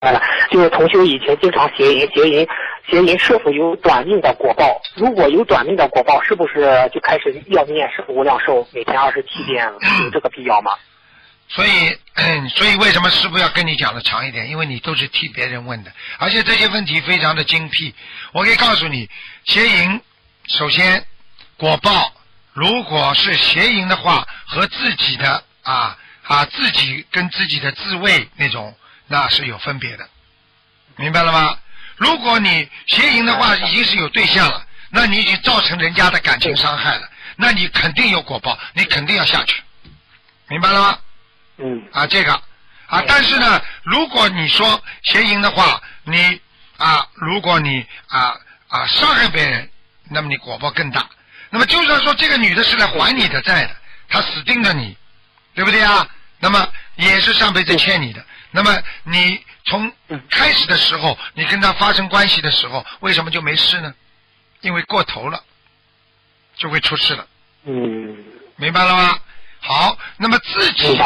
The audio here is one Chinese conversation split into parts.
白了，就是同学以前经常邪淫，邪淫，邪淫是否有短命的果报？如果有短命的果报，是不是就开始要念圣无量寿，每天二十七遍，有这个必要吗？所以，所以为什么师傅要跟你讲的长一点？因为你都是替别人问的，而且这些问题非常的精辟。我可以告诉你，邪淫首先果报，如果是邪淫的话，和自己的啊啊自己跟自己的自慰那种，那是有分别的，明白了吗？如果你邪淫的话，已经是有对象了，那你已经造成人家的感情伤害了，那你肯定有果报，你肯定要下去，明白了吗？嗯啊，这个啊，但是呢，如果你说邪淫的话，你啊，如果你啊啊伤害别人，那么你果报更大。那么就算说这个女的是来还你的债的，她死盯着你，对不对啊？那么也是上辈子欠你的。那么你从开始的时候，你跟他发生关系的时候，为什么就没事呢？因为过头了，就会出事了。嗯明白了吗？好，那么自己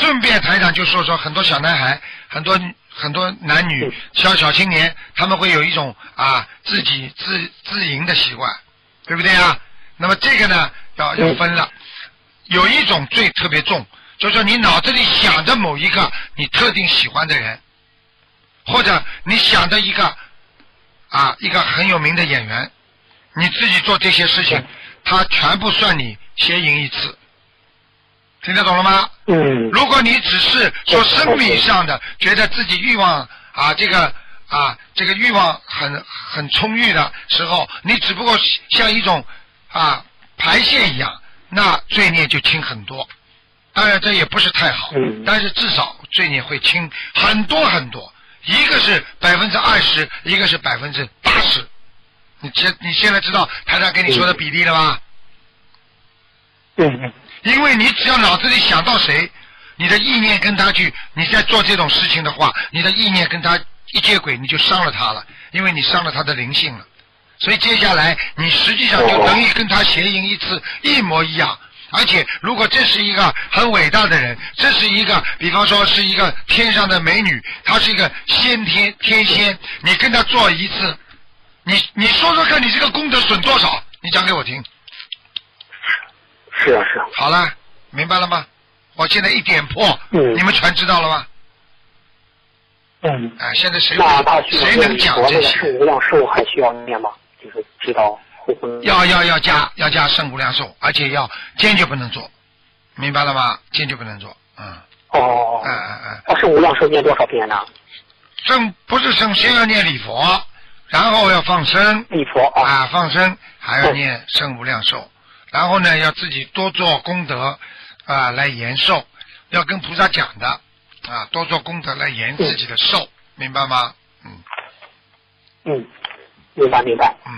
顺便台长就说说很多小男孩，很多很多男女嗯小小青年，他们会有一种啊自己自自淫的习惯，对不对啊？那么这个呢要要分了，有一种罪特别重，就是说你脑子里想着某一个你特定喜欢的人，或者你想着一个啊一个很有名的演员，你自己做这些事情，他全部算你邪淫一次，听得懂了吗？嗯如果你只是说生理上的觉得自己欲望啊这个啊这个欲望很很充裕的时候，你只不过像一种啊排泄一样，那罪孽就轻很多。当然这也不是太好，嗯但是至少罪孽会轻很多很多。一个是百分之二十，一个是百分之八十。你现你现在知道台长跟你说的比例了吧？对嗯因为你只要脑子里想到谁，你的意念跟他去，你在做这种事情的话，你的意念跟他一接轨，你就伤了他了，因为你伤了他的灵性了。所以接下来你实际上就等于跟他邪淫一次，一模一样。而且，如果这是一个很伟大的人，这是一个，比方说是一个天上的美女，她是一个先天天仙，你跟她做一次，你你说说看，你这个功德损多少？你讲给我听。是啊是啊，好了，明白了吗？我现在一点破，嗯你们全知道了吗？嗯。啊，现在谁谁能讲要这些？圣无量寿还需要念吗？就是知道 要要要加要加圣无量寿，而且要坚决不能做，明白了吗？坚决不能做，嗯哦嗯嗯嗯，哦，圣无量寿念多少遍呢？圣不是圣，先要念礼佛，然后要放生礼佛啊，啊，放生还要念圣无量寿，然后呢要自己多做功德啊来延寿，要跟菩萨讲的啊，多做功德来延自己的寿，明白吗？嗯嗯，明白明白。嗯。